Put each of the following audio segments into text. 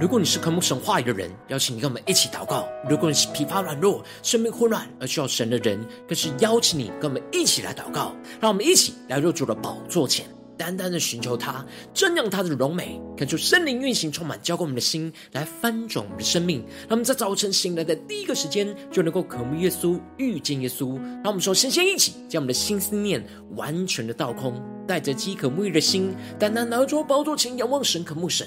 如果你是渴慕神话语的人，邀请你跟我们一起祷告；如果你是疲乏软弱、生命混乱而需要神的人，更是邀请你跟我们一起来祷告。让我们一起来入主的宝座前，单单的寻求他，瞻仰他的荣美，恳求圣灵运行，充满浇灌我们的心，来翻转我们的生命。让我们在早晨醒来的第一个时间，就能够渴慕耶稣、遇见耶稣。让我们说，先先一起将我们的心思念完全的倒空，带着饥渴沐浴的心，单单拿着宝座前仰望神、渴慕神。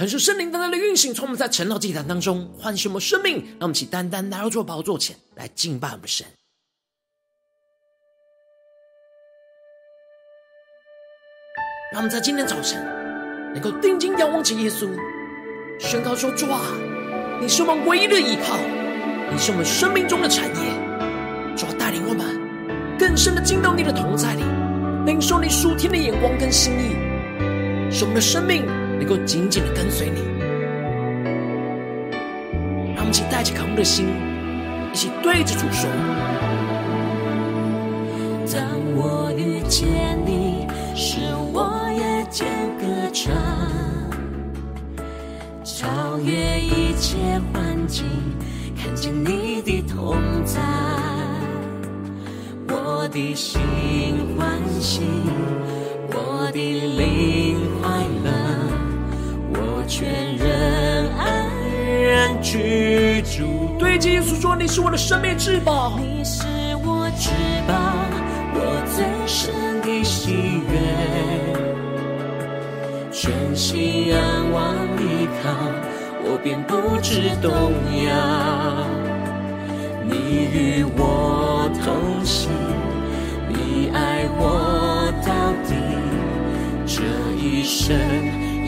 恳求圣灵单单的运行，从我们在晨祷祭坛当中唤醒我们生命，让我们起单单来到主宝座前来敬拜我们神。让我们在今天早晨能够定睛仰望起耶稣，宣告说：主啊，你是我们唯一的依靠，你是我们生命中的产业。主啊，带领我们更深的进到你的同在里，领受你属天的眼光跟心意，使我们的生命。能够紧紧的跟随你，让我们一起带着渴慕的心，一起对着主说：当我遇见你，是我夜间歌唱，超越一切环境，看见你的同在，我的心欢喜，我的灵居住。对着耶稣说：“你是我的生命至宝，你是我至宝，我最深的喜悦。全心仰望依靠，我便不知动摇。你与我同行，你爱我到底，这一生。”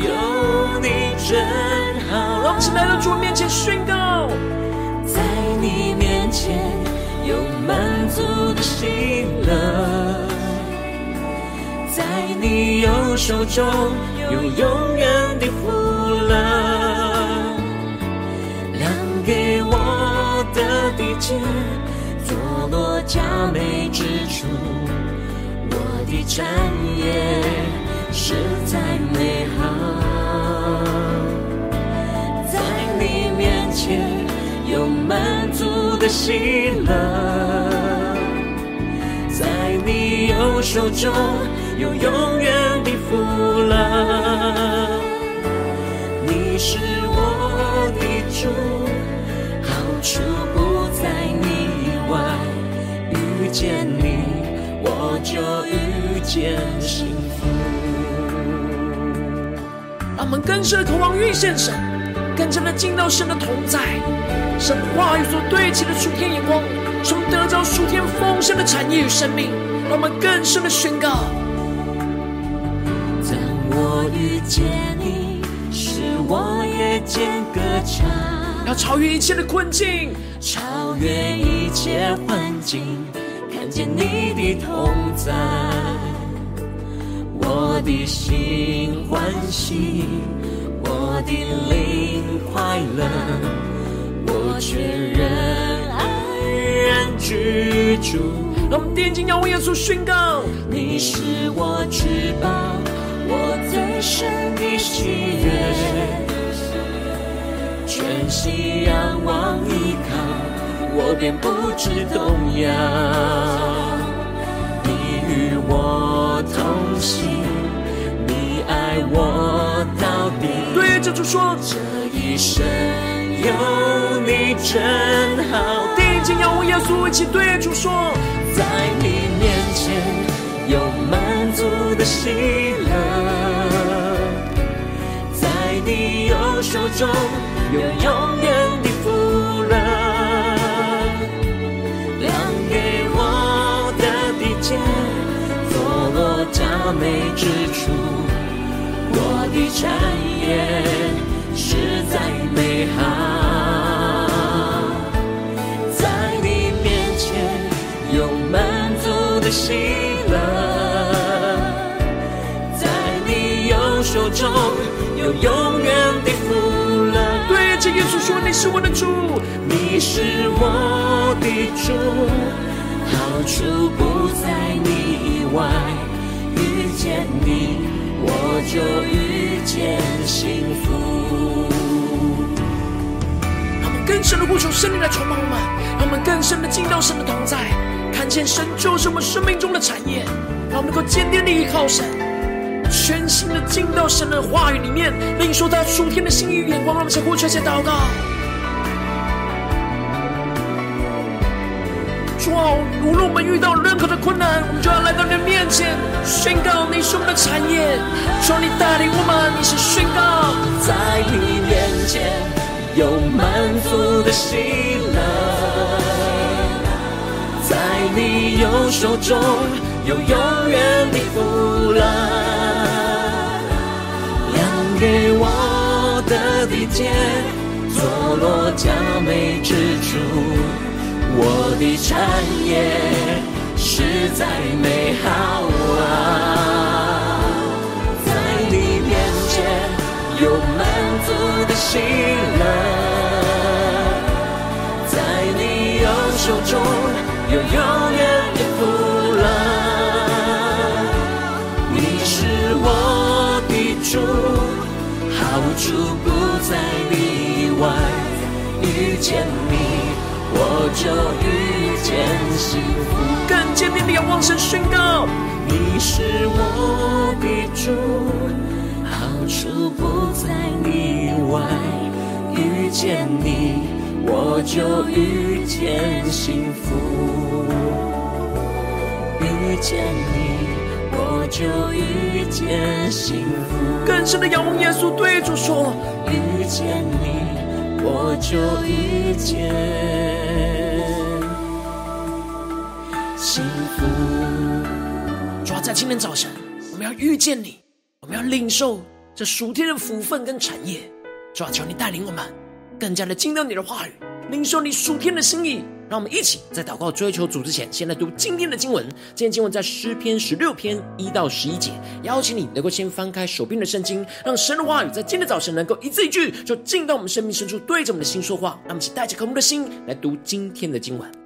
有你真好，让我们来到主面前宣告，在你面前有满足的喜乐，在你右手中有永远的福乐，量给我的地界，坐落佳美之处，我的产业。实在美好，在你面前有满足的喜乐，在你右手中有永远的福乐。你是我的主，好处不在你以外，遇见你我就遇见幸福。让我们更深的渴望遇见神，更深的进到神的同在，神话语所对齐的属天眼光，从得着属天丰盛的产业与生命。让我们更深的宣告：当我遇见你，使我夜间歌唱，要超越一切的困境，超越一切环境，看见你的同在。我的心欢喜，我的灵快乐，我却仍安然居住。让我们定睛仰望耶稣，宣告：你是我至宝，我最深的喜悦，全心仰望依靠，我便不知动摇。你与我同行，爱我到底。对着主说，这一生有你真好。定睛仰望耶稣，一起对主说。在你面前有满足的喜乐，在你右手中有永远的福乐，量给我的地界，坐落佳美之处，的产业实在美好。在你面前有满足的喜乐，在你右手中有永远的福乐。对着耶稣说：“你是我的主，你是我的主，好处不在你以外。遇见你，我就遇见幸福。”让我们更深的呼求圣灵来充满我们，让我们更深的进到神的同在。看见神就是我们生命中的产业，让我们能够坚定的依靠神，全心的进到神的话语里面，领受他属天的心意与眼光。让我们先呼求，先祷告。主啊，无论我们遇到任何的困难，我们就要来到你的面前，宣告你是我们的产业。求你带领我们，你是宣告，在你面前有满足的喜乐。在你右手中有永远的福乐，量给我的地界，坐落佳美之处，我的产业实在美好啊！在你面前有满足的喜乐，在你右手中。有永远的福乐，你是我的主，好处不在你以外。遇见你，就遇见幸福。更坚定的仰望神宣告，你是我的主，好处不在你外。遇见你。我就遇见幸福，遇见你，我就遇见幸福。更深的仰望耶稣，对主说：遇见你，我就遇见幸福。主要在今天早晨，我们要遇见你，我们要领受这属天的福分跟产业。主要求你带领我们。更加的进到你的话语，领受你属天的心意。让我们一起在祷告追求主之前，先来读今天的经文。今天经文在诗篇十六篇一到十一节。邀请你能够先翻开手边的圣经，让神的话语在今天早晨能够一字一句，就进到我们生命深处，对着我们的心说话。让我们一起带着渴慕的心来读今天的经文。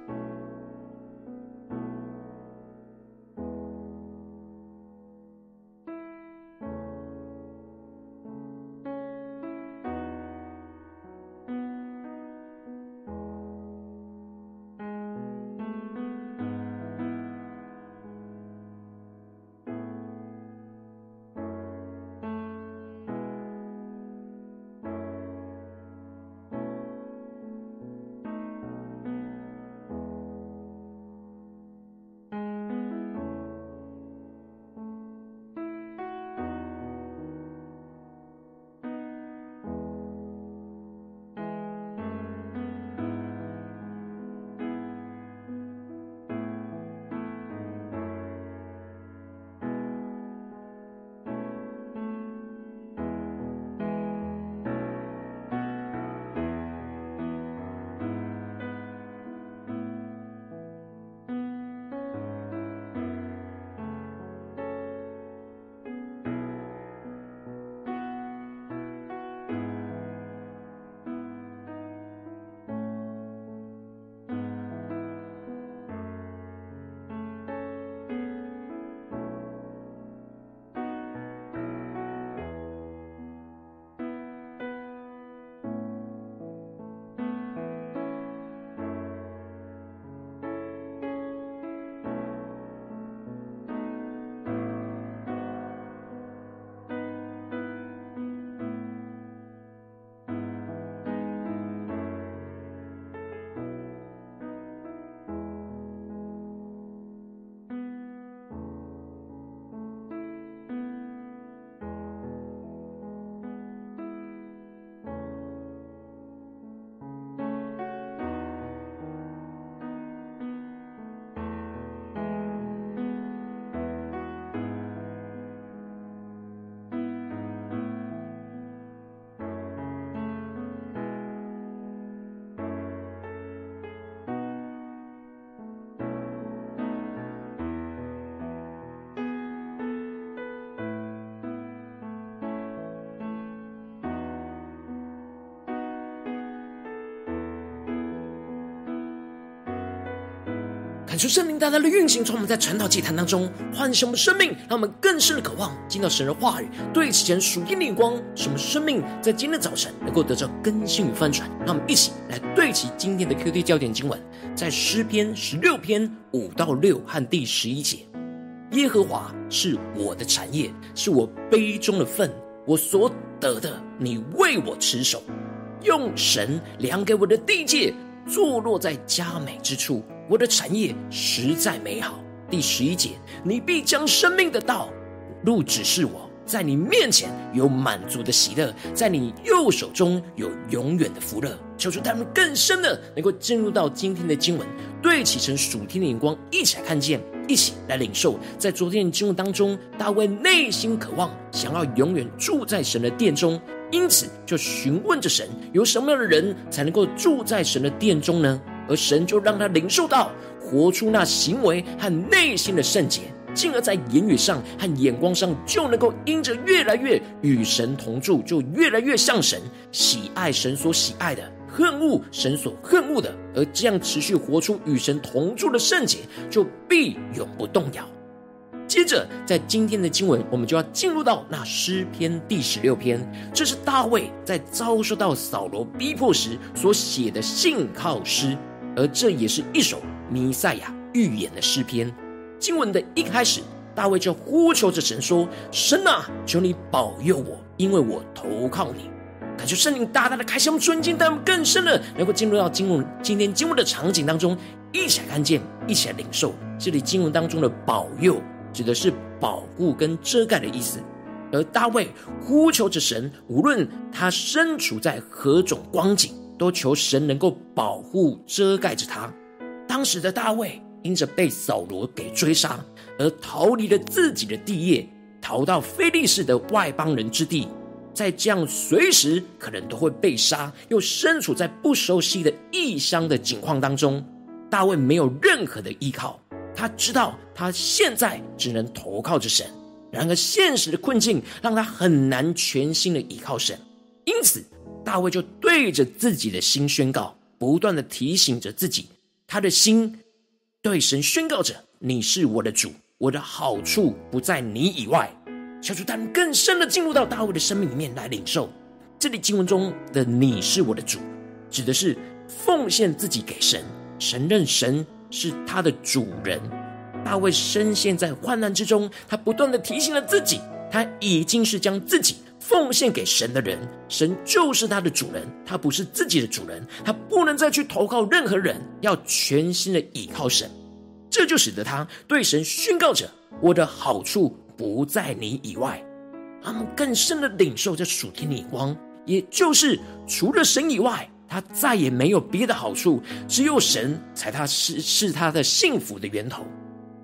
感受圣灵大大的运行，从我们在传道祭坛当中唤醒我们生命，让我们更深的渴望听到神的话语，对齐神属天的光，使我们生命在今天早晨能够得到更新与翻转。让我们一起来对齐今天的 QD 焦点经文，在诗篇十六篇五到六和第十一节：耶和华是我的产业，是我杯中的分，我所得的，你为我持守，用神量给我的地界。坐落在佳美之处，我的产业实在美好。第十一节，你必将生命的道路指示我，在你面前有满足的喜乐，在你右手中有永远的福乐。求主他们更深的能够进入到今天的经文，对齐成属天的眼光，一起来看见，一起来领受。在昨天的经文当中，大卫内心渴望，想要永远住在神的殿中。因此，就询问着神，有什么样的人才能够住在神的殿中呢？而神就让他领受到，活出那行为和内心的圣洁，进而在言语上和眼光上，就能够因着越来越与神同住，就越来越像神，喜爱神所喜爱的，恨恶神所恨恶的，而这样持续活出与神同住的圣洁，就必永不动摇。接着，在今天的经文，我们就要进入到那诗篇第十六篇。这是大卫在遭受到扫罗逼迫时所写的信靠诗，而这也是一首弥赛亚预言的诗篇。经文的一开始，大卫就呼求着神说：“神啊，求你保佑我，因为我投靠你。”感谢圣灵大大的开箱，尊敬，带我们更深了能够进入到经文今天经文的场景当中，一起来看见，一起来领受这里经文当中的保佑。指的是保护跟遮盖的意思，而大卫呼求着神，无论他身处在何种光景，都求神能够保护遮盖着他。当时的大卫因着被扫罗给追杀，而逃离了自己的地业，逃到非利士的外邦人之地，在这样随时可能都会被杀，又身处在不熟悉的异乡的境况当中，大卫没有任何的依靠。他知道他现在只能投靠着神，然而现实的困境让他很难全心的依靠神，因此大卫就对着自己的心宣告，不断的提醒着自己，他的心对神宣告着：“你是我的主，我的好处不在你以外。”小主他们更深的进入到大卫的生命里面来领受。这里经文中的“你是我的主”，指的是奉献自己给神，承认神。是他的主人，大卫深陷在患难之中，他不断的提醒了自己，他已经是将自己奉献给神的人，神就是他的主人，他不是自己的主人，他不能再去投靠任何人，要全心的倚靠神。这就使得他对神宣告着：“我的好处不在你以外。”他们更深的领受这属天的光，也就是除了神以外。他再也没有别的好处，只有神才他是是他的幸福的源头。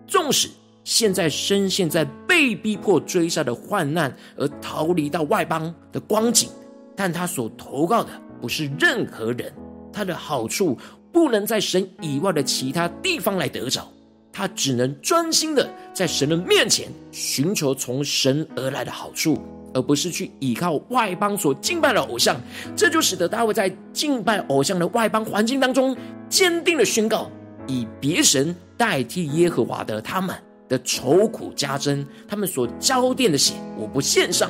纵使现在深陷在被逼迫追杀的患难而逃离到外邦的光景，但他所投靠的不是任何人，他的好处不能在神以外的其他地方来得着，他只能专心的在神的面前寻求从神而来的好处。而不是去依靠外邦所敬拜的偶像，这就使得大卫在敬拜偶像的外邦环境当中，坚定的宣告：以别神代替耶和华的他们的愁苦加增，他们所交奠的血，我不献上。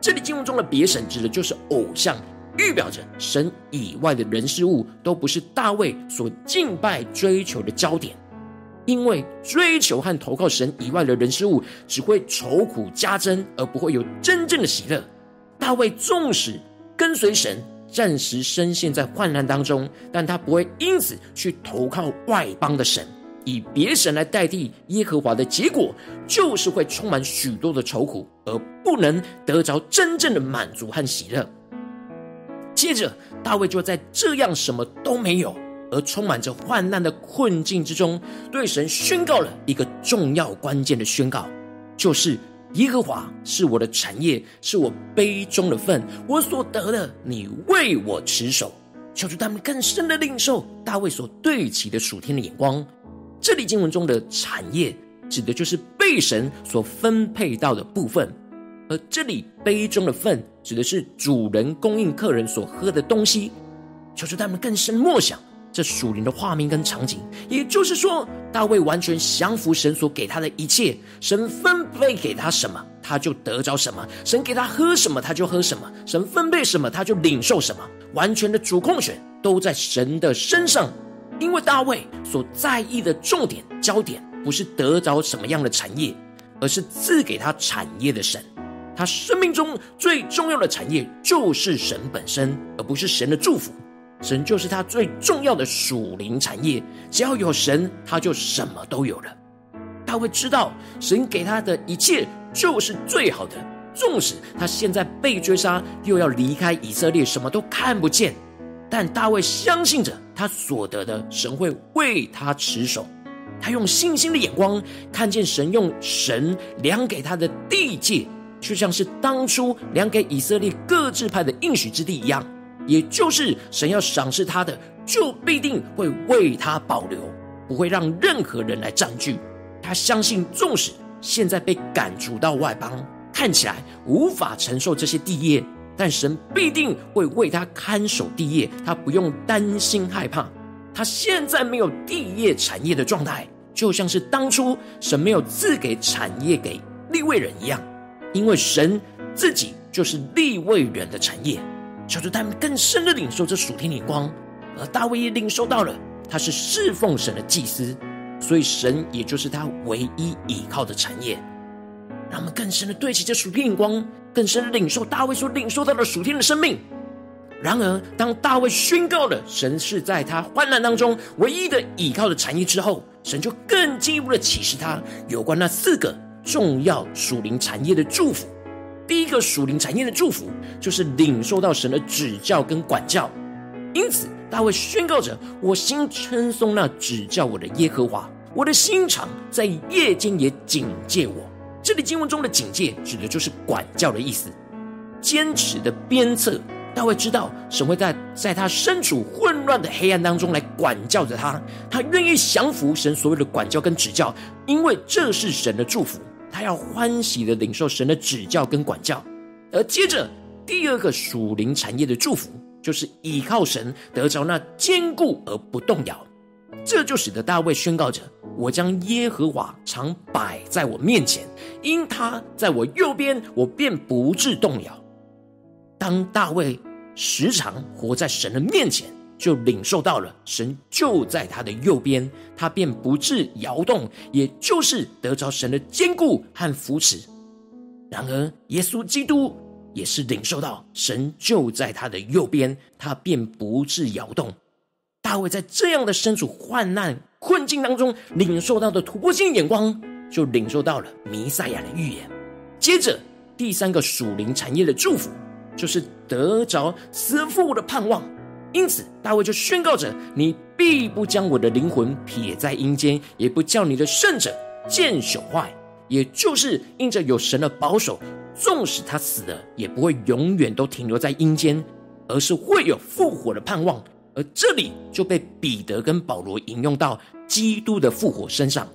这里经文中的别神指的就是偶像，预表着神以外的人事物都不是大卫所敬拜追求的焦点。因为追求和投靠神以外的人事物，只会愁苦加增，而不会有真正的喜乐。大卫纵使跟随神，暂时深陷在患难当中，但他不会因此去投靠外邦的神，以别神来代替耶和华的结果，就是会充满许多的愁苦，而不能得着真正的满足和喜乐。接着，大卫就在这样什么都没有，而充满着患难的困境之中，对神宣告了一个重要关键的宣告，就是耶和华是我的产业，是我杯中的分，我所得的，你为我持守。求主他们更深的领受大卫所对齐的属天的眼光。这里经文中的产业，指的就是被神所分配到的部分，而这里杯中的分，指的是主人供应客人所喝的东西。求求他们更深默想。这属灵的画面跟场景，也就是说，大卫完全降服神所给他的一切，神分配给他什么，他就得着什么；神给他喝什么，他就喝什么；神分配什么，他就领受什么。完全的主控权都在神的身上，因为大卫所在意的重点焦点，不是得着什么样的产业，而是赐给他产业的神。他生命中最重要的产业就是神本身，而不是神的祝福。神就是他最重要的属灵产业，只要有神，他就什么都有了。大卫知道神给他的一切就是最好的，纵使他现在被追杀，又要离开以色列，什么都看不见，但大卫相信着他所得的，神会为他持守。他用信心的眼光看见神用神量给他的地界，就像是当初量给以色列各支派的应许之地一样。也就是神要赏赐他的，就必定会为他保留，不会让任何人来占据。他相信，纵使现在被赶逐到外邦，看起来无法承受这些地业，但神必定会为他看守地业，他不用担心害怕。他现在没有地业产业的状态，就像是当初神没有赐给产业给立位人一样，因为神自己就是立位人的产业。求主他们更深的领受这属天的光，而大卫也领受到了，他是侍奉神的祭司，所以神也就是他唯一依靠的产业。让我们更深的对齐这属天的光，更深领受大卫所领受到的属天的生命。然而，当大卫宣告了神是在他患难当中唯一的依靠的产业之后，神就更进一步的启示他有关那四个重要属灵产业的祝福。第一个属灵产业的祝福，就是领受到神的指教跟管教。因此，大卫宣告着：“我心称颂那指教我的耶和华，我的心肠在夜间也警戒我。”这里经文中的警戒，指的就是管教的意思。坚持的鞭策，大卫知道神会在在他身处混乱的黑暗当中来管教着他，他愿意降服神所有的管教跟指教，因为这是神的祝福。他要欢喜的领受神的指教跟管教，而接着第二个属灵产业的祝福，就是依靠神得着那坚固而不动摇。这就使得大卫宣告着：“我将耶和华常摆在我面前，因他在我右边，我便不致动摇。”当大卫时常活在神的面前。就领受到了神就在他的右边，他便不致摇动，也就是得着神的坚固和扶持。然而，耶稣基督也是领受到神就在他的右边，他便不致摇动。大卫在这样的身处患难困境当中，领受到的突破性眼光，就领受到了弥赛亚的预言。接着，第三个属灵产业的祝福，就是得着死而复的盼望。因此，大卫就宣告着：“你必不将我的灵魂撇在阴间，也不叫你的圣者见朽坏。”也就是因着有神的保守，纵使他死了，也不会永远都停留在阴间，而是会有复活的盼望。而这里就被彼得跟保罗引用到基督的复活身上。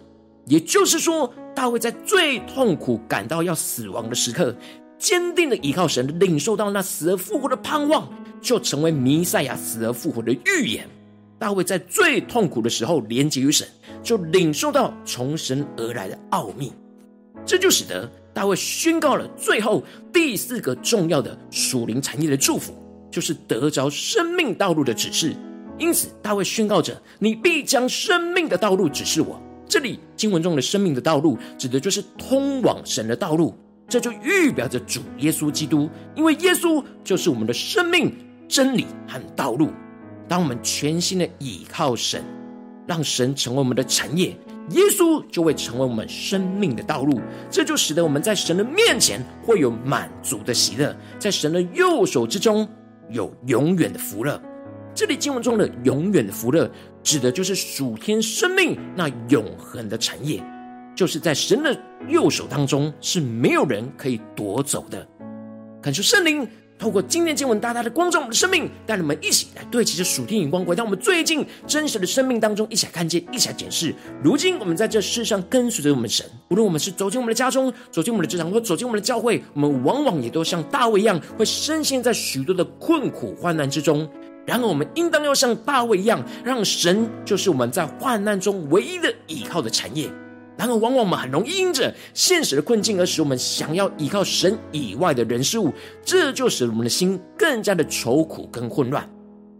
也就是说，大卫在最痛苦、感到要死亡的时刻，坚定的依靠神，领受到那死而复活的盼望。就成为弥赛亚死而复活的预言。大卫在最痛苦的时候连结于神，就领受到从神而来的奥秘。这就使得大卫宣告了最后第四个重要的属灵产业的祝福，就是得着生命道路的指示。因此，大卫宣告着：“你必将生命的道路指示我。”这里经文中的生命的道路，指的就是通往神的道路。这就预表着主耶稣基督，因为耶稣就是我们的生命。真理和道路，当我们全心的倚靠神，让神成为我们的产业，耶稣就会成为我们生命的道路。这就使得我们在神的面前会有满足的喜乐，在神的右手之中有永远的福乐。这里经文中的永远的福乐，指的就是属天生命那永恒的产业，就是在神的右手当中是没有人可以夺走的。感受圣灵。透过今天经文，大大的光照我们的生命，带你们一起来对齐着属天眼光，回到我们最近真实的生命当中，一起来看见，一起来检视。如今我们在这世上跟随着我们神，无论我们是走进我们的家中，走进我们的职场，或走进我们的教会，我们往往也都像大卫一样，会深陷在许多的困苦患难之中。然而，我们应当要像大卫一样，让神就是我们在患难中唯一的依靠的产业。然而，往往我们很容易因着现实的困境，而使我们想要依靠神以外的人事物，这就使我们的心更加的愁苦跟混乱。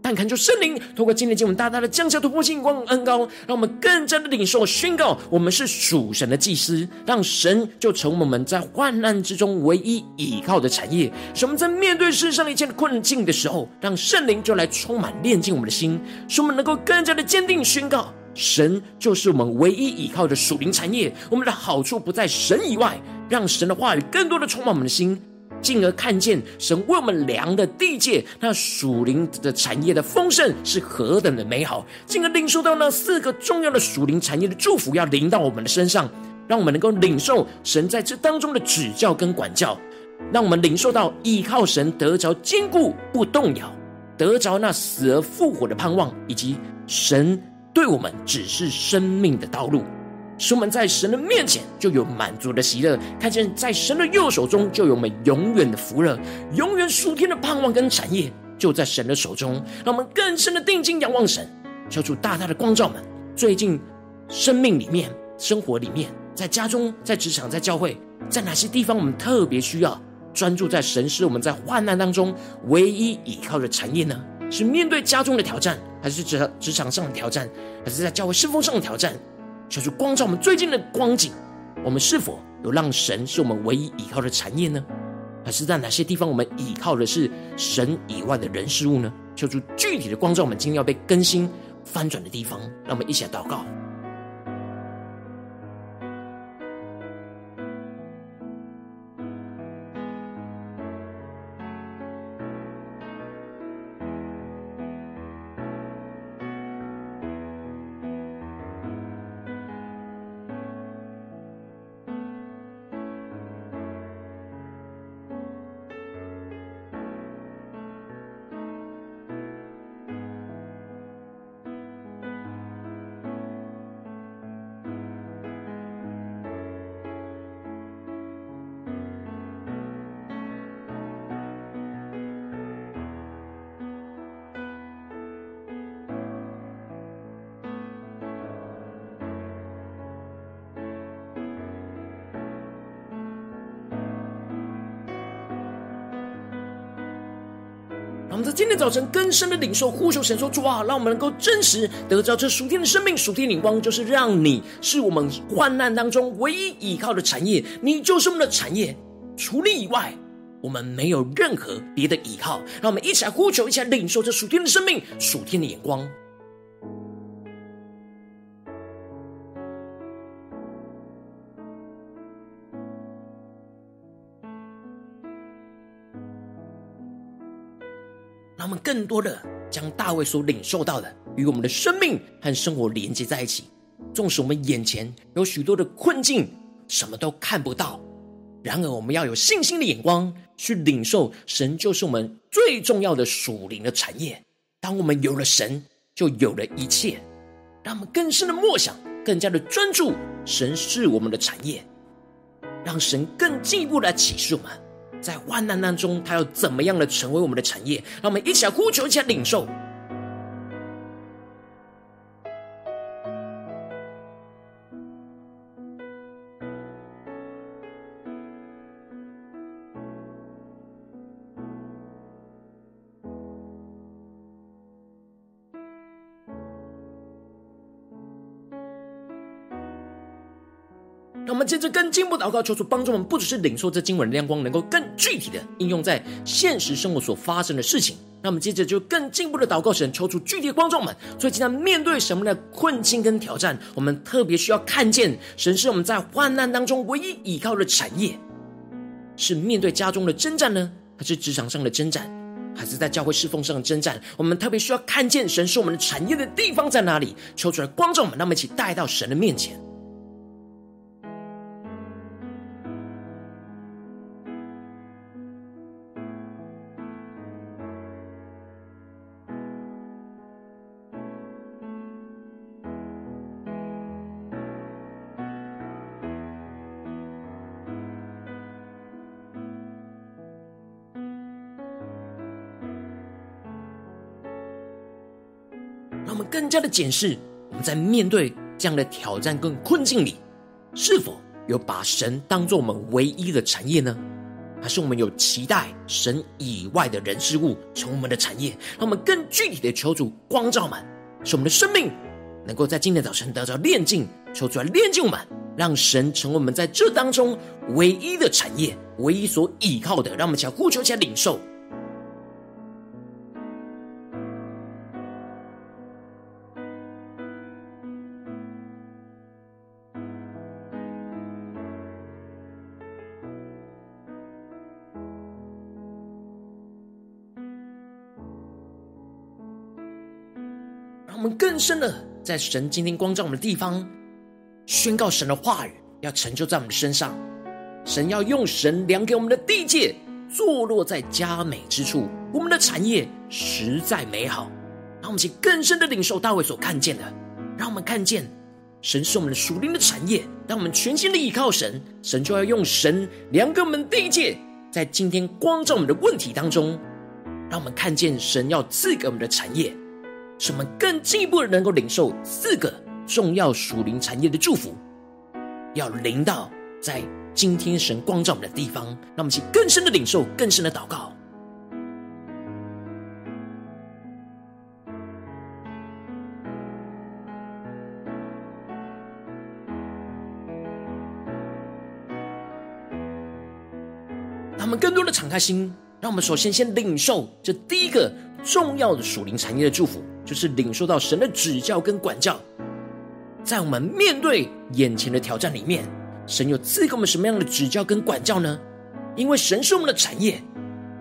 但恳求圣灵透过今天经文大大的降下突破性光恩膏，让我们更加的领受宣告，我们是属神的祭司，让神就成我们在患难之中唯一倚靠的产业。使我们在面对世上一切的困境的时候，让圣灵就来充满炼净我们的心，使我们能够更加的坚定宣告，神就是我们唯一倚靠的属灵产业。我们的好处不在神以外，让神的话语更多的充满我们的心。进而看见神为我们量的地界，那属灵的产业的丰盛是何等的美好。进而领受到那四个重要的属灵产业的祝福要临到我们的身上，让我们能够领受神在这当中的指教跟管教，让我们领受到依靠神得着坚固不动摇，得着那死而复活的盼望，以及神对我们只是生命的道路。使我们在神的面前就有满足的喜乐，看见在神的右手中就有我们永远的福乐，永远属天的盼望跟产业就在神的手中。让我们更深的定睛仰望神，求主大大的光照们。最近生命里面、生活里面，在家中、在职场、在教会，在哪些地方我们特别需要专注在神是我们在患难当中唯一依靠的产业呢？是面对家中的挑战，还是职职场上的挑战，还是在教会侍奉上的挑战？求主光照我们最近的光景，我们是否有让神是我们唯一依靠的产业呢？还是在哪些地方我们依靠的是神以外的人事物呢？求主具体的光照我们今天要被更新翻转的地方，让我们一起来祷告。我们在今天早晨更深的领受，呼求神说：“主啊，让我们能够真实得着这属天的生命、属天的光，就是让你是我们患难当中唯一依靠的产业，你就是我们的产业。除你以外，我们没有任何别的依靠。让我们一起来呼求，一起来领受这属天的生命、属天的眼光。”更多的将大卫所领受到的与我们的生命和生活连接在一起。纵使我们眼前有许多的困境，什么都看不到，然而我们要有信心的眼光去领受神就是我们最重要的属灵的产业。当我们有了神，就有了一切。让我们更深的默想，更加的专注，神是我们的产业，让神更进一步来启示我们。在患难当中，他要怎么样的成为我们的产业？让我们一起来呼求，一起来领受。让我们接着更进一步祷告，求主帮助我们，不只是领受这经文的亮光，能够更具体的应用在现实生活所发生的事情。那我们接着就更进一步的祷告神，求主具体的光照我们。所以，今天面对什么的困境跟挑战，我们特别需要看见神是我们在患难当中唯一依靠的产业。是面对家中的征战呢，还是职场上的征战，还是在教会侍奉上的征战？我们特别需要看见神是我们的产业的地方在哪里？求主来光照我们，让我们一起带到神的面前。加的检视，我们在面对这样的挑战跟困境里，是否有把神当作我们唯一的产业呢？还是我们有期待神以外的人事物成为我们的产业？让我们更具体的求主光照满，使我们的生命能够在今天早晨得到炼净，求主来炼净我们，让神成为我们在这当中唯一的产业，唯一所依靠的。让我们想呼求，起来领受。更深的在神今天光照我们的地方，宣告神的话语要成就在我们的身上。神要用神量给我们的地界，坐落在佳美之处。我们的产业实在美好。让我们去更深的领受大卫所看见的，让我们看见神是我们的属灵的产业。当我们全心的依靠神，神就要用神量给我们地界，在今天光照我们的问题当中，让我们看见神要赐给我们的产业。使我们更进一步的能够领受四个重要属灵产业的祝福，要领到在今天神光照我们的地方，让我们去更深的领受，更深的祷告。让我们更多的敞开心，让我们首先先领受这第一个重要的属灵产业的祝福。就是领受到神的指教跟管教，在我们面对眼前的挑战里面，神有赐给我们什么样的指教跟管教呢？因为神是我们的产业，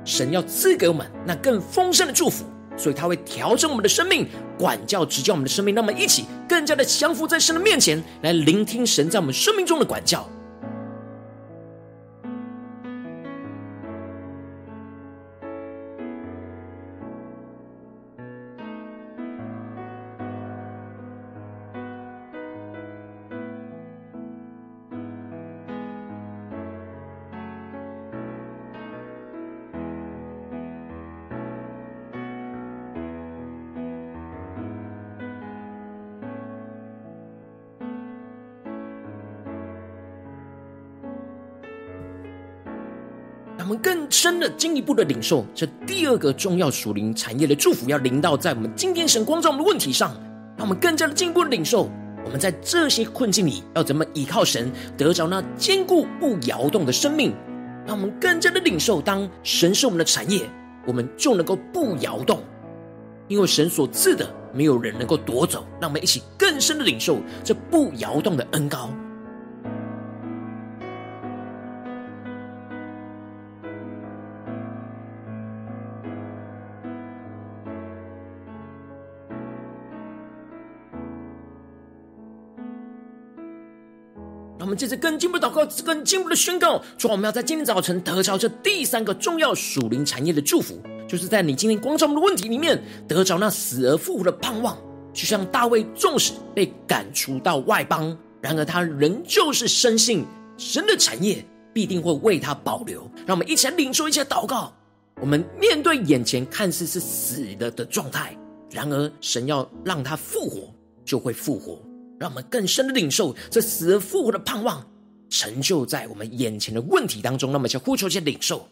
神要赐给我们那更丰盛的祝福，所以他会调整我们的生命，管教指教我们的生命，让我们一起更加的降服在神的面前，来聆听神在我们生命中的管教。深的、进一步的领受这第二个重要属灵产业的祝福，要临到在我们今天神光照我们的问题上，让我们更加的进一步的领受。我们在这些困境里，要怎么依靠神，得着那坚固不摇动的生命？让我们更加的领受，当神是我们的产业，我们就能够不摇动，因为神所赐的，没有人能够夺走。让我们一起更深的领受这不摇动的恩膏。我们接着更进一步祷告，更进一步的宣告，说我们要在今天早晨得着这第三个重要属灵产业的祝福，就是在你今天光照我们的问题里面，得着那死而复活的盼望。就像大卫，纵使被赶出到外邦，然而他仍旧是深信神的产业必定会为他保留。让我们一起来领受，一起祷告。我们面对眼前看似是死了的状态，然而神要让他复活，就会复活。让我们更深的领受这死而复活的盼望，成就在我们眼前的问题当中。那么，就呼求，先领受。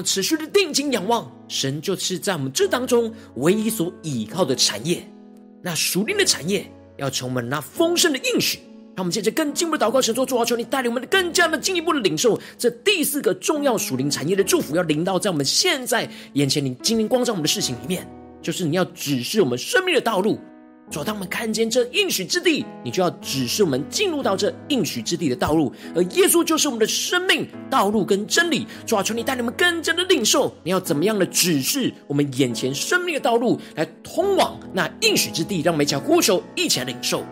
们持续的定睛仰望，神就是在我们这当中唯一所倚靠的产业。那属灵的产业要充满那丰盛的应许。让我们接着更进一步的祷告，神说：主啊，求你带领我们更加的进一步的领受这第四个重要属灵产业的祝福，要临到在我们现在眼前，你今天光照我们的事情里面，就是你要指示我们生命的道路，主，当我们看见这应许之地，你就要指示我们进入到这应许之地的道路。而耶稣就是我们的生命、道路跟真理。主啊，求你带领我们更加的领受，你要怎么样的指示我们眼前生命的道路，来通往那应许之地，让我们一起呼求，一起来领受。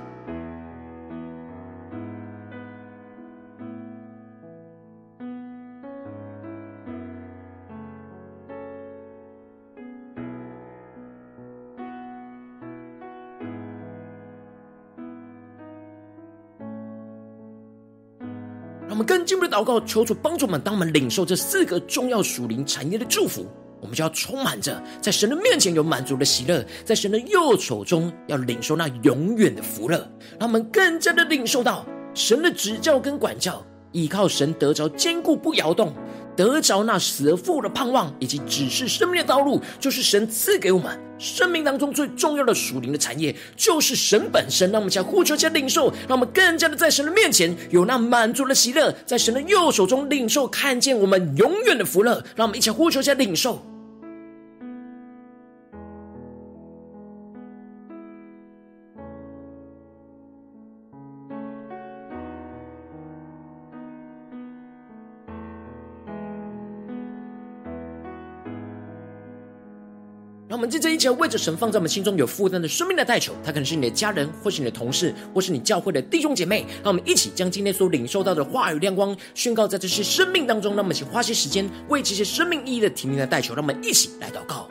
进一步的祷告，求主帮助我们。当我们领受这四个重要属灵产业的祝福，我们就要充满着在神的面前有满足的喜乐，在神的右手中要领受那永远的福乐。让我们更加的领受到神的指教跟管教，依靠神得着坚固不摇动。得着那死而复的盼望，以及指示生命的道路，就是神赐给我们生命当中最重要的属灵的产业，就是神本身。让我们将呼求、将领受，让我们更加的在神的面前有那满足的喜乐，在神的右手中领受，看见我们永远的福乐。让我们一起呼求、将领受。我们接着一起为着神放在我们心中有负担的生命的代求，他可能是你的家人，或是你的同事，或是你教会的弟兄姐妹。让我们一起将今天所领受到的话语亮光宣告在这些生命当中。让我们一起花些时间为这些生命意义的提名的代求，让我们一起来祷告。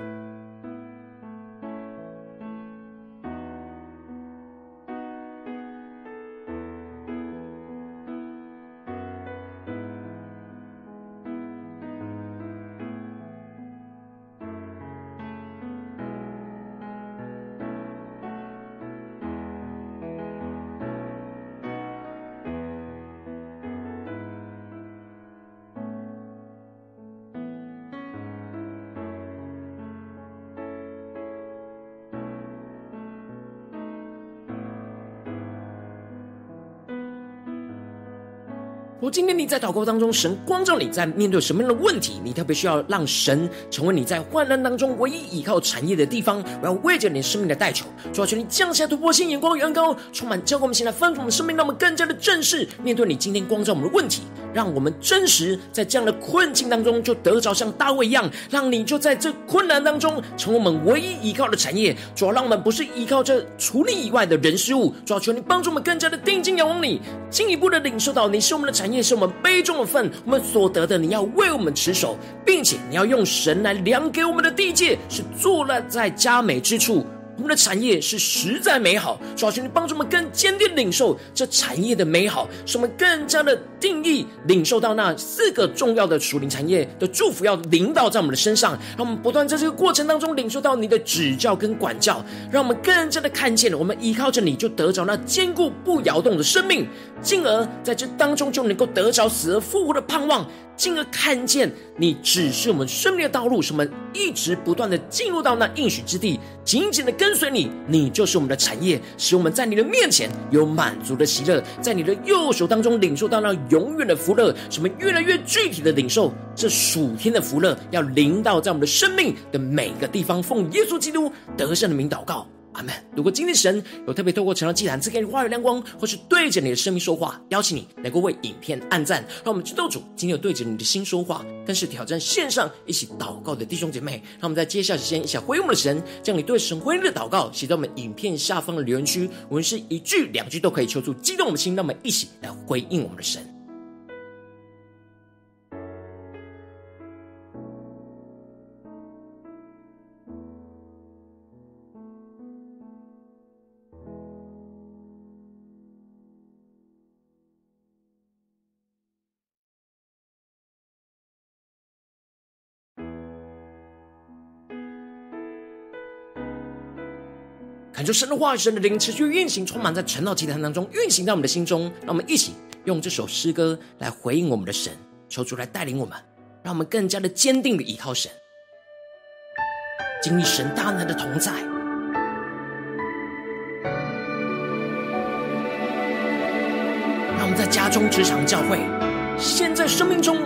今天你在祷告当中，神光照你在面对什么样的问题，你特别需要让神成为你在患难当中唯一依靠产业的地方。我要为着你生命的代求，主要求你降下突破性眼光，远高充满，教灌我们现在丰我们生命，让我们更加的正视面对你今天光照我们的问题。让我们真实在这样的困境当中，就得着像大卫一样，让你就在这困难当中，成为我们唯一依靠的产业。主要让我们不是依靠这除你以外的人事物，主要求你帮助我们更加的定睛仰望你，进一步的领受到你是我们的产业，是我们杯中的分，我们所得的，你要为我们持守，并且你要用神来量给我们的地界，是坐落在佳美之处。我们的产业是实在美好，主啊，求你帮助我们更坚定领受这产业的美好，使我们更加的定义领受到那四个重要的属灵产业的祝福，要领导在我们的身上，让我们不断在这个过程当中领受到你的指教跟管教，让我们更加的看见，我们依靠着你就得着那坚固不摇动的生命，进而在这当中就能够得着死而复活的盼望。进而看见你指示我们生命的道路，什么一直不断的进入到那应许之地，紧紧的跟随你。你就是我们的产业，使我们在你的面前有满足的喜乐，在你的右手当中领受到那永远的福乐，什么越来越具体的领受这属天的福乐，要临到在我们的生命的每个地方。奉耶稣基督得胜的名祷告。阿门。如果今天神有特别透过晨祷祭坛赐给你话语亮光，或是对着你的生命说话，邀请你能够为影片按赞，让我们知道主今天有对着你的心说话。更是挑战线上一起祷告的弟兄姐妹，让我们在接下来时间一起回应我们的神，将你对神回应的祷告写在我们影片下方的留言区，无论是一句两句都可以，求助激动我们的心，让我们一起来回应我们的神。感受神的话语，神的灵持续运行，充满在晨祷祭坛当中，运行在我们的心中。让我们一起用这首诗歌来回应我们的神，求主来带领我们，让我们更加的坚定的依靠神，经历神大能的同在。让我们在家中、职场、教会，现在生命中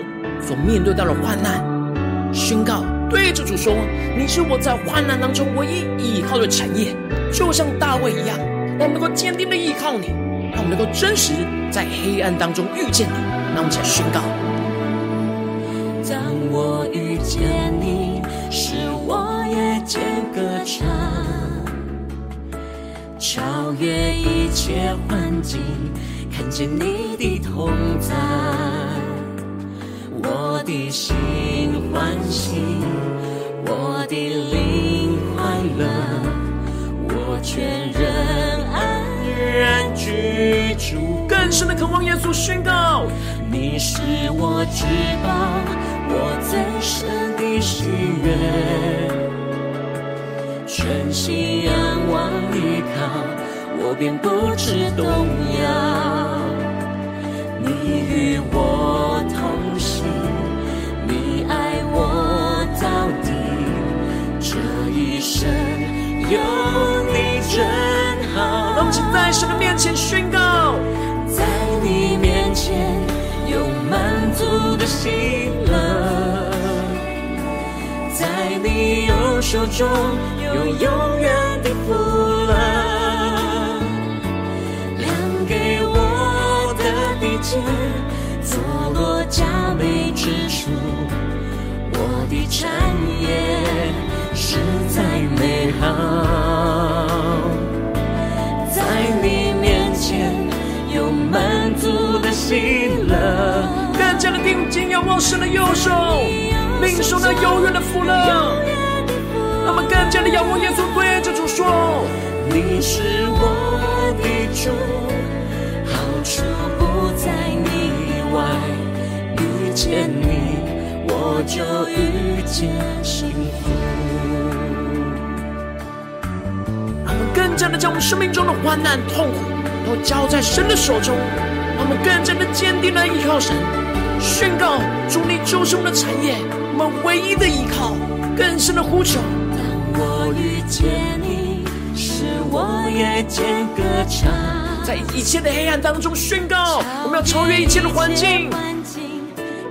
所面对到的患难，宣告对着主说：“你是我在患难当中唯一依靠的产业。”就像大卫一样，让我们能够坚定的依靠你，让我们能够真实在黑暗当中遇见你。让我们起来宣告：当我遇见你，使我也间歌唱，超越一切环境，看见你的同在，我的心欢喜，我的灵快乐。全人安然居住，更深的渴望耶稣宣告：你是我至宝，我最深的喜悦，全心仰望依靠，我便不知动摇。你与我同行，你爱我到底，这一生。有你真好，让我们请在神的面前宣告，在你面前有满足的喜乐，在你右手中有永远的福乐，量给我的地界，坐落佳美之处，我的产业。实在美好，在你面前有满足的喜乐，更加的定睛仰望神的右手，领受那永远的福乐。那么更加的仰望耶稣，对着主说：你是我的主，好处不在你以外，遇见你我就遇见幸福。更加的将我们生命中的患难、痛苦都交在神的手中，让我们更加的坚定的依靠神，宣告主你就是我们的产业，我们唯一的依靠，更深的呼求。当我遇见你，使我夜间歌唱，在一切的黑暗当中宣告，我们要超越一切的环境，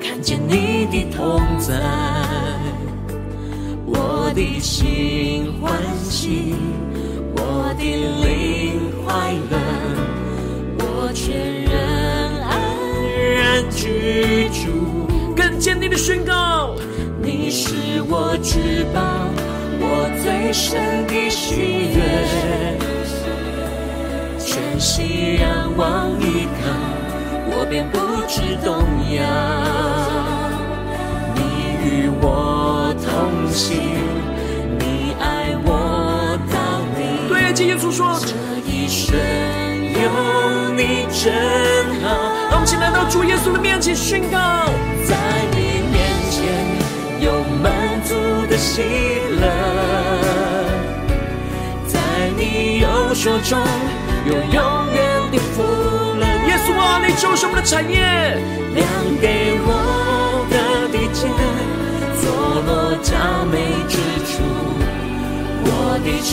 看见你的同在，我的心欢喜。我的灵快乐，我全人安然居住。更坚定的宣告，你是我至宝，我最深的喜悦。全心仰望依靠，我便不知动摇。你与我同行。耶稣说：“这一生有你真好。”让我们一起来到主耶稣的面前宣告，在你面前有满足的喜乐，在你右手中有永远的福乐。耶稣啊，你就是我们的产业，量给我的地界，坐落佳美之处。我的产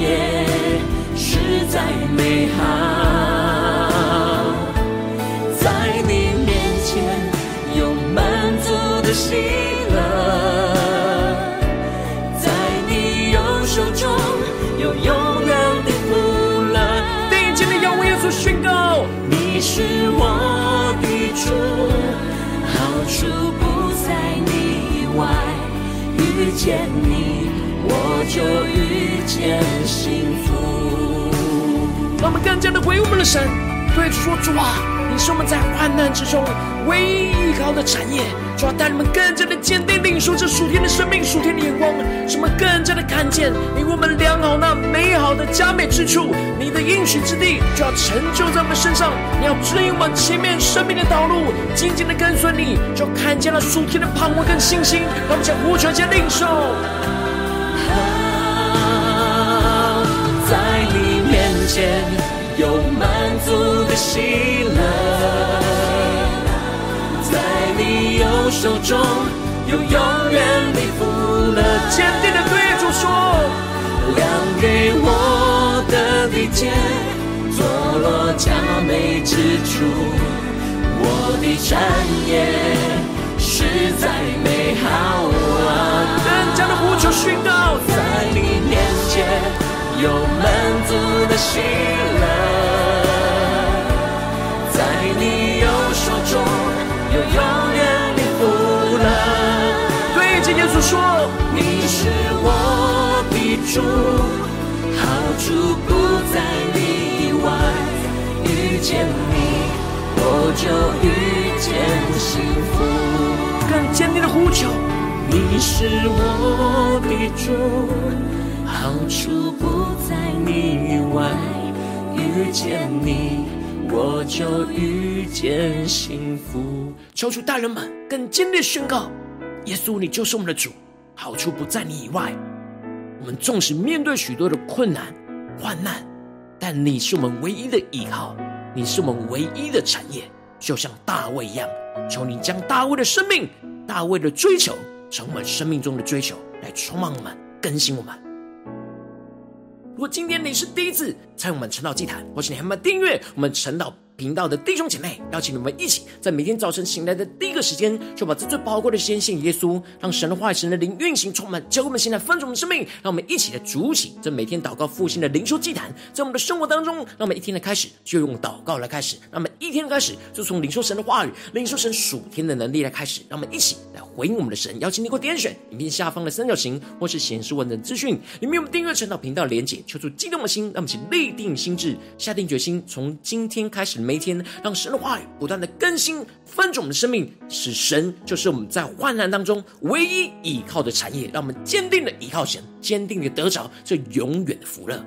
业实在美好，在你面前有满足的喜乐，在你右手中有永远的福乐。定睛的仰望耶稣宣告，你是我的主，好处不在你以外，遇见你。就遇见幸福。让我们更加的回我们的神，对主说：主啊，你是我们在患难之中唯一依靠的产业。主啊，带你们更加的坚定领受这属天的生命、属天的眼光，使我们更加的看见你为我们量好那美好的佳美之处。你的应许之地就要成就在我们身上。你要指引我们前面生命的道路，紧紧的跟随你，就看见了属天的盼望跟信心。让我们将呼求加领受。前有满足的喜乐，在你右手中有永远的福乐。坚定的对主说，量。给我的地界，坐落佳美之处，我的产业实在美好啊！更加的呼求宣告，在你面前有。喜乐，在你右手中有永远的福乐。对，今天所说，你是我的主，好处不在你以外，遇见你我就遇见幸福。更坚定的呼求，你是我的主。好处不在你以外，遇见你我就遇见幸福。求主大人们更坚烈宣告：耶稣，你就是我们的主，好处不在你以外。我们纵使面对许多的困难、患难，但你是我们唯一的依靠，你是我们唯一的产业，就像大卫一样。求你将大卫的生命、大卫的追求，成为生命中的追求，来充满我们、更新我们。如果今天你是第一次参与我们晨祷祭坛，或是你还没有订阅我们晨祷频道的弟兄姐妹，邀请你们一起在每天早晨醒来的第一个时间，就把这最宝贵的时间献耶稣，让神的话语、神的灵运行充满，教会我们现在分盛我们生命。让我们一起来筑起这每天祷告复兴的灵修祭坛，在我们的生活当中，让我们一天的开始就用祷告来开始，让我们一天的开始就从领受神的话语、领受神属天的能力来开始。让我们一起来回应我们的神。邀请你给我点选影片下方的三角形，或是显示文字资讯里面有我们订阅晨祷频道连结，求主激动的心，让我们一起立定心智，下定决心，从今天开始每一天，让神。的话语不断的更新翻转我们的生命，使神就是我们在患难当中唯一依靠的产业，让我们坚定的依靠神，坚定的得着这永远的福乐。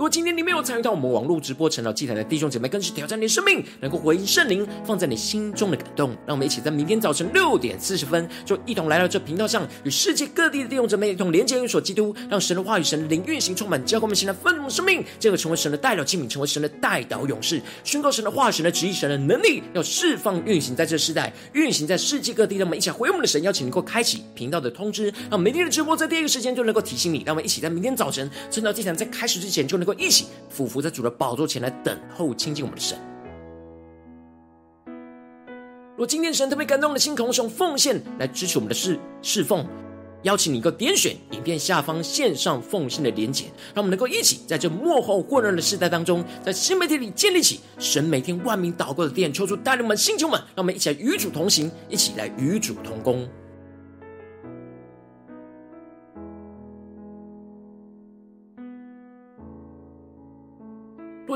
如果今天你没有参与到我们网络直播晨祷祭坛的弟兄姐妹，更是挑战你的生命，能够回应圣灵放在你心中的感动。让我们一起在明天早晨六点四十分，就一同来到这频道上，与世界各地的弟兄姐妹一同连接、与所基督，让神的话语、神灵运行充满，教灌我们现在丰盛的生命，进而成为神的代祷器皿，成为神的代祷勇士，宣告神的话、神的旨意、神的能力，要释放运行在这世代，运行在世界各地。让我们一起回应我们的神，邀请能够开启频道的通知，让每天的直播在第一个时间就能够提醒你。让我们一起在明天早晨晨祷祭坛在开始之前，就能够够一起俯伏在主的宝座前来等候亲近我们的神。若今天神特别感动的心，同时用奉献来支持我们的事侍奉，邀请你一个点选影片下方线上奉献的连结，让我们能够一起在这幕后混乱的时代当中，在新媒体里建立起神每天万名祷告的殿，抽出带领我们星球们，让我们一起来与主同行，一起来与主同工。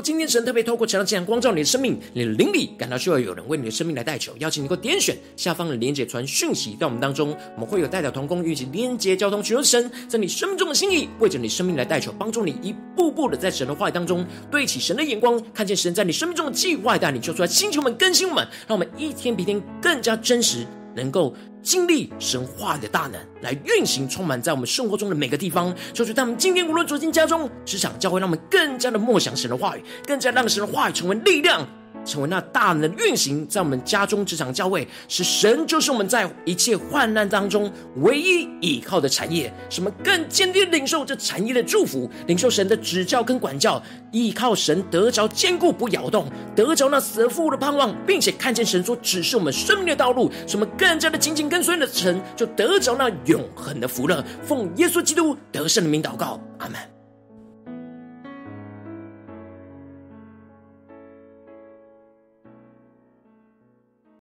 今天神特别透过这样这样光照你的生命，你的灵里感到需要有人为你的生命来代求，邀请你给我点选下方的连结传讯息到我们当中，我们会有代表同工与其连结交通，寻求神在你生命中的心意，为着你生命来代求，帮助你一步步的在神的话语当中对齐神的眼光，看见神在你生命中的计划带领，求出来星球们更新我们，让我们一天比一天更加真实，能够经历神话的大能，来运行充满在我们生活中的每个地方。就是他们今天无论走进家中、职场、教会，让我们更加的默想神的话语，更加让神的话语成为力量。成为那大能的运行在我们家中、职场、教会，使神就是我们在一切患难当中唯一依靠的产业。什么更坚定领受这产业的祝福，领受神的指教跟管教，依靠神得着坚固不摇动，得着那死而复活的盼望，并且看见神所指示我们生命的道路，什么更加的紧紧跟随的神，就得着那永恒的福乐。奉耶稣基督得胜的名祷告，阿门。